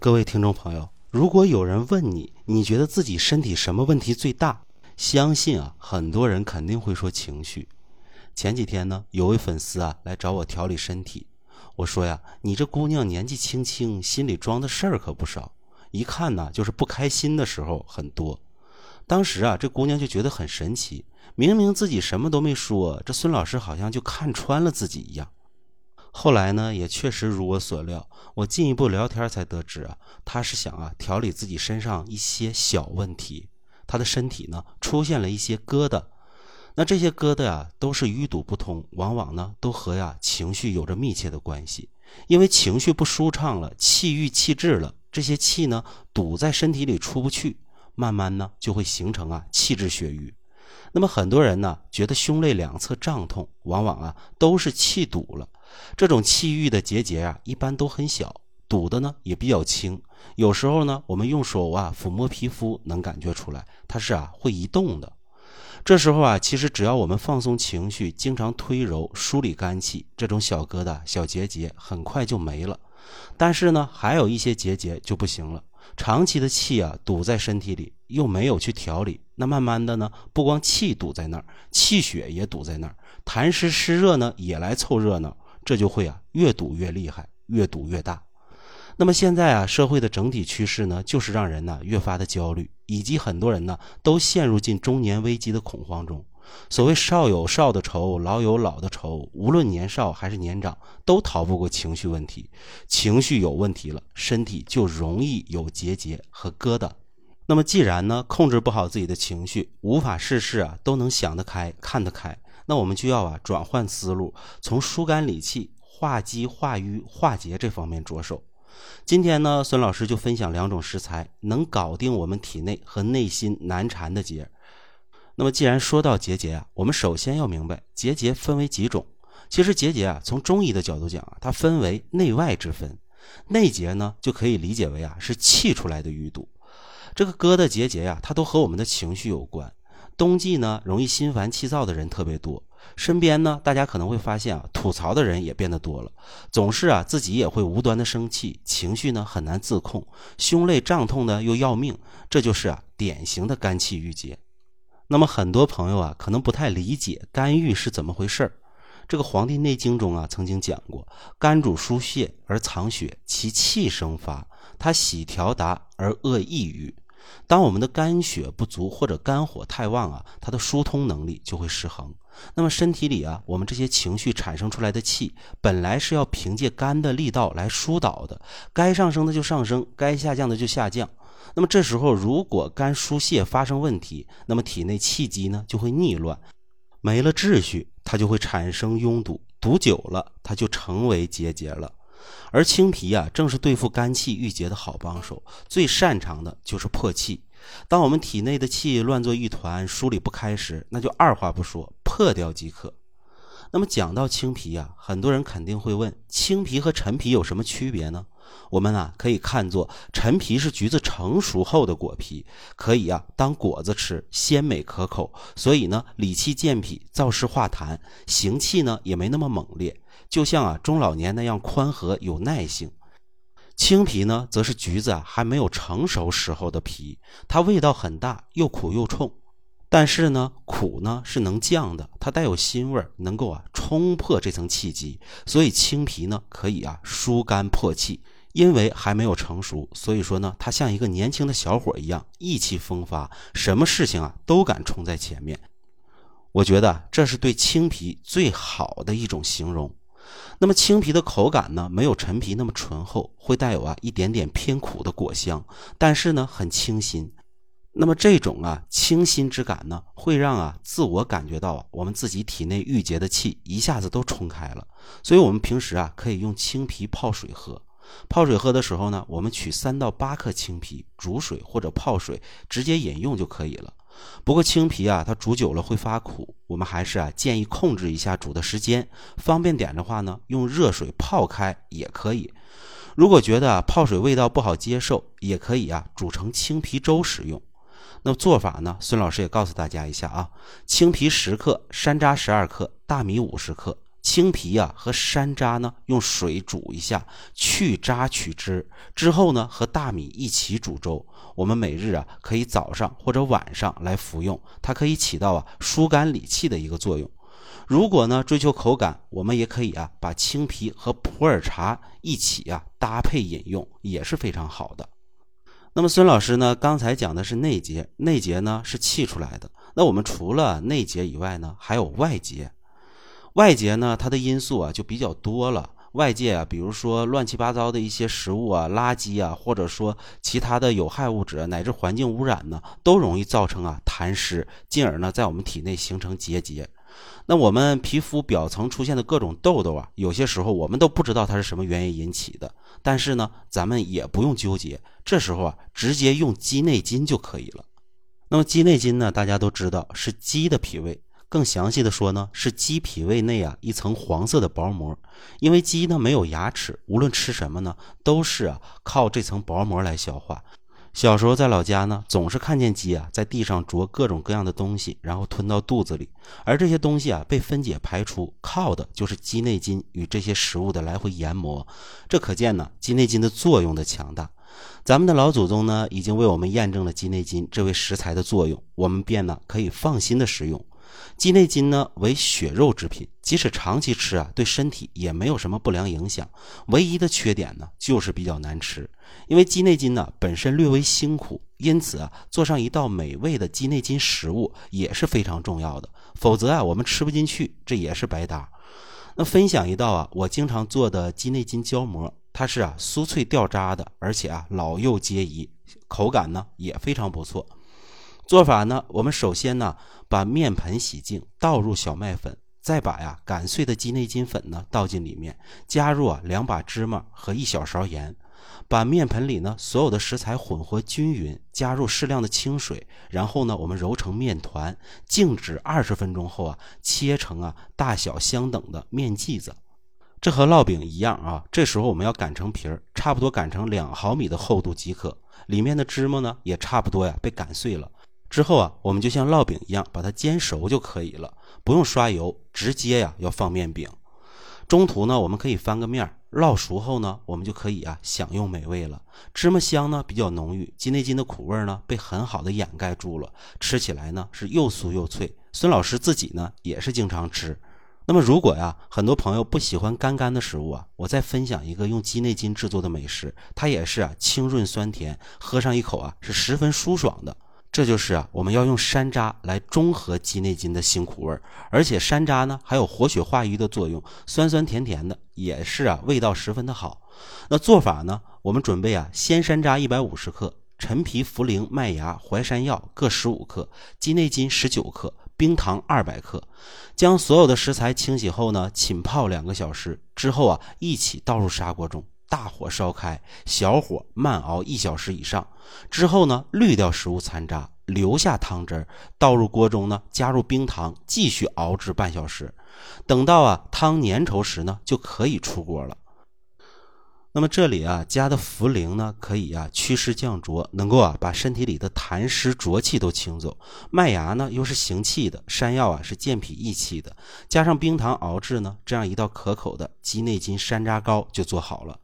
各位听众朋友，如果有人问你，你觉得自己身体什么问题最大？相信啊，很多人肯定会说情绪。前几天呢，有位粉丝啊来找我调理身体，我说呀，你这姑娘年纪轻轻，心里装的事儿可不少，一看呢就是不开心的时候很多。当时啊，这姑娘就觉得很神奇，明明自己什么都没说，这孙老师好像就看穿了自己一样。后来呢，也确实如我所料。我进一步聊天才得知啊，他是想啊调理自己身上一些小问题。他的身体呢出现了一些疙瘩，那这些疙瘩呀都是淤堵不通，往往呢都和呀情绪有着密切的关系。因为情绪不舒畅了，气郁气滞了，这些气呢堵在身体里出不去，慢慢呢就会形成啊气滞血瘀。那么很多人呢觉得胸肋两侧胀痛，往往啊都是气堵了。这种气郁的结节啊，一般都很小，堵的呢也比较轻。有时候呢，我们用手啊抚摸皮肤，能感觉出来它是啊会移动的。这时候啊，其实只要我们放松情绪，经常推揉梳理肝气，这种小疙瘩、小结节很快就没了。但是呢，还有一些结节就不行了，长期的气啊堵在身体里，又没有去调理，那慢慢的呢，不光气堵在那儿，气血也堵在那儿，痰湿湿热呢也来凑热闹。这就会啊，越赌越厉害，越赌越大。那么现在啊，社会的整体趋势呢，就是让人呢越发的焦虑，以及很多人呢都陷入进中年危机的恐慌中。所谓少有少的愁，老有老的愁，无论年少还是年长，都逃不过情绪问题。情绪有问题了，身体就容易有结节和疙瘩。那么既然呢控制不好自己的情绪，无法事事啊都能想得开、看得开。那我们就要啊转换思路，从疏肝理气、化积化瘀、化结这方面着手。今天呢，孙老师就分享两种食材，能搞定我们体内和内心难缠的结。那么既然说到结节啊，我们首先要明白结节分为几种。其实结节啊，从中医的角度讲啊，它分为内外之分。内结呢，就可以理解为啊是气出来的淤堵。这个疙瘩结节呀，它都和我们的情绪有关。冬季呢，容易心烦气躁的人特别多。身边呢，大家可能会发现啊，吐槽的人也变得多了。总是啊，自己也会无端的生气，情绪呢很难自控，胸肋胀痛呢又要命。这就是啊，典型的肝气郁结。那么很多朋友啊，可能不太理解肝郁是怎么回事儿。这个《黄帝内经》中啊，曾经讲过，肝主疏泄而藏血，其气生发，它喜调达而恶抑郁。当我们的肝血不足或者肝火太旺啊，它的疏通能力就会失衡。那么身体里啊，我们这些情绪产生出来的气，本来是要凭借肝的力道来疏导的，该上升的就上升，该下降的就下降。那么这时候如果肝疏泄发生问题，那么体内气机呢就会逆乱，没了秩序，它就会产生拥堵，堵久了，它就成为结节了。而青皮啊，正是对付肝气郁结的好帮手，最擅长的就是破气。当我们体内的气乱作一团，梳理不开时，那就二话不说破掉即可。那么讲到青皮啊，很多人肯定会问：青皮和陈皮有什么区别呢？我们啊可以看作陈皮是橘子成熟后的果皮，可以啊当果子吃，鲜美可口，所以呢理气健脾，燥湿化痰，行气呢也没那么猛烈。就像啊中老年那样宽和有耐性，青皮呢则是橘子啊还没有成熟时候的皮，它味道很大，又苦又冲，但是呢苦呢是能降的，它带有辛味，能够啊冲破这层气机，所以青皮呢可以啊疏肝破气。因为还没有成熟，所以说呢它像一个年轻的小伙一样意气风发，什么事情啊都敢冲在前面。我觉得这是对青皮最好的一种形容。那么青皮的口感呢，没有陈皮那么醇厚，会带有啊一点点偏苦的果香，但是呢很清新。那么这种啊清新之感呢，会让啊自我感觉到啊我们自己体内郁结的气一下子都冲开了。所以我们平时啊可以用青皮泡水喝。泡水喝的时候呢，我们取三到八克青皮煮水或者泡水，直接饮用就可以了。不过青皮啊，它煮久了会发苦，我们还是啊建议控制一下煮的时间。方便点的话呢，用热水泡开也可以。如果觉得泡水味道不好接受，也可以啊煮成青皮粥食用。那做法呢，孙老师也告诉大家一下啊：青皮十克，山楂十二克，大米五十克，青皮啊和山楂呢用水煮一下，去渣取汁，之后呢和大米一起煮粥。我们每日啊可以早上或者晚上来服用，它可以起到啊疏肝理气的一个作用。如果呢追求口感，我们也可以啊把青皮和普洱茶一起啊搭配饮用，也是非常好的。那么孙老师呢刚才讲的是内结，内结呢是气出来的。那我们除了内结以外呢，还有外结。外界呢，它的因素啊就比较多了。外界啊，比如说乱七八糟的一些食物啊、垃圾啊，或者说其他的有害物质乃至环境污染呢，都容易造成啊痰湿，进而呢在我们体内形成结节。那我们皮肤表层出现的各种痘痘啊，有些时候我们都不知道它是什么原因引起的。但是呢，咱们也不用纠结，这时候啊，直接用鸡内金就可以了。那么鸡内金呢，大家都知道是鸡的脾胃。更详细的说呢，是鸡脾胃内啊一层黄色的薄膜，因为鸡呢没有牙齿，无论吃什么呢，都是啊靠这层薄膜来消化。小时候在老家呢，总是看见鸡啊在地上啄各种各样的东西，然后吞到肚子里，而这些东西啊被分解排出，靠的就是鸡内金与这些食物的来回研磨。这可见呢鸡内金的作用的强大。咱们的老祖宗呢已经为我们验证了鸡内金这位食材的作用，我们便呢可以放心的食用。鸡内金呢为血肉之品，即使长期吃啊，对身体也没有什么不良影响。唯一的缺点呢，就是比较难吃。因为鸡内金呢本身略微辛苦，因此啊，做上一道美味的鸡内金食物也是非常重要的。否则啊，我们吃不进去，这也是白搭。那分享一道啊，我经常做的鸡内金胶馍，它是啊酥脆掉渣的，而且啊老幼皆宜，口感呢也非常不错。做法呢，我们首先呢，把面盆洗净，倒入小麦粉，再把呀擀碎的鸡内金粉呢倒进里面，加入啊两把芝麻和一小勺盐，把面盆里呢所有的食材混合均匀，加入适量的清水，然后呢我们揉成面团，静止二十分钟后啊，切成啊大小相等的面剂子，这和烙饼一样啊。这时候我们要擀成皮儿，差不多擀成两毫米的厚度即可，里面的芝麻呢也差不多呀被擀碎了。之后啊，我们就像烙饼一样把它煎熟就可以了，不用刷油，直接呀要放面饼。中途呢，我们可以翻个面，烙熟后呢，我们就可以啊享用美味了。芝麻香呢比较浓郁，鸡内金的苦味呢被很好的掩盖住了，吃起来呢是又酥又脆。孙老师自己呢也是经常吃。那么如果呀很多朋友不喜欢干干的食物啊，我再分享一个用鸡内金制作的美食，它也是啊清润酸甜，喝上一口啊是十分舒爽的。这就是啊，我们要用山楂来中和鸡内金的辛苦味儿，而且山楂呢还有活血化瘀的作用，酸酸甜甜的，也是啊味道十分的好。那做法呢，我们准备啊鲜山楂一百五十克，陈皮、茯苓、麦芽、淮山药各十五克，鸡内金十九克，冰糖二百克。将所有的食材清洗后呢，浸泡两个小时之后啊，一起倒入砂锅中。大火烧开，小火慢熬一小时以上。之后呢，滤掉食物残渣，留下汤汁儿，倒入锅中呢，加入冰糖，继续熬制半小时。等到啊汤粘稠时呢，就可以出锅了。那么这里啊加的茯苓呢，可以啊祛湿降浊，能够啊把身体里的痰湿浊气都清走。麦芽呢又是行气的，山药啊是健脾益气的，加上冰糖熬制呢，这样一道可口的鸡内金山楂糕就做好了。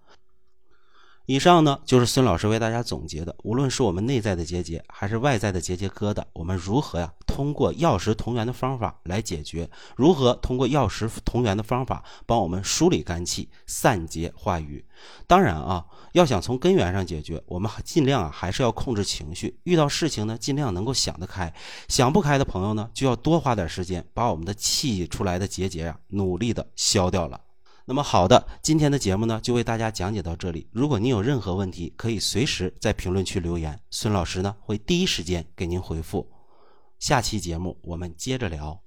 以上呢就是孙老师为大家总结的，无论是我们内在的结节，还是外在的结节疙瘩，我们如何呀通过药食同源的方法来解决？如何通过药食同源的方法帮我们梳理肝气、散结化瘀？当然啊，要想从根源上解决，我们尽量啊还是要控制情绪，遇到事情呢尽量能够想得开，想不开的朋友呢就要多花点时间把我们的气出来的结节啊努力的消掉了。那么好的，今天的节目呢就为大家讲解到这里。如果您有任何问题，可以随时在评论区留言，孙老师呢会第一时间给您回复。下期节目我们接着聊。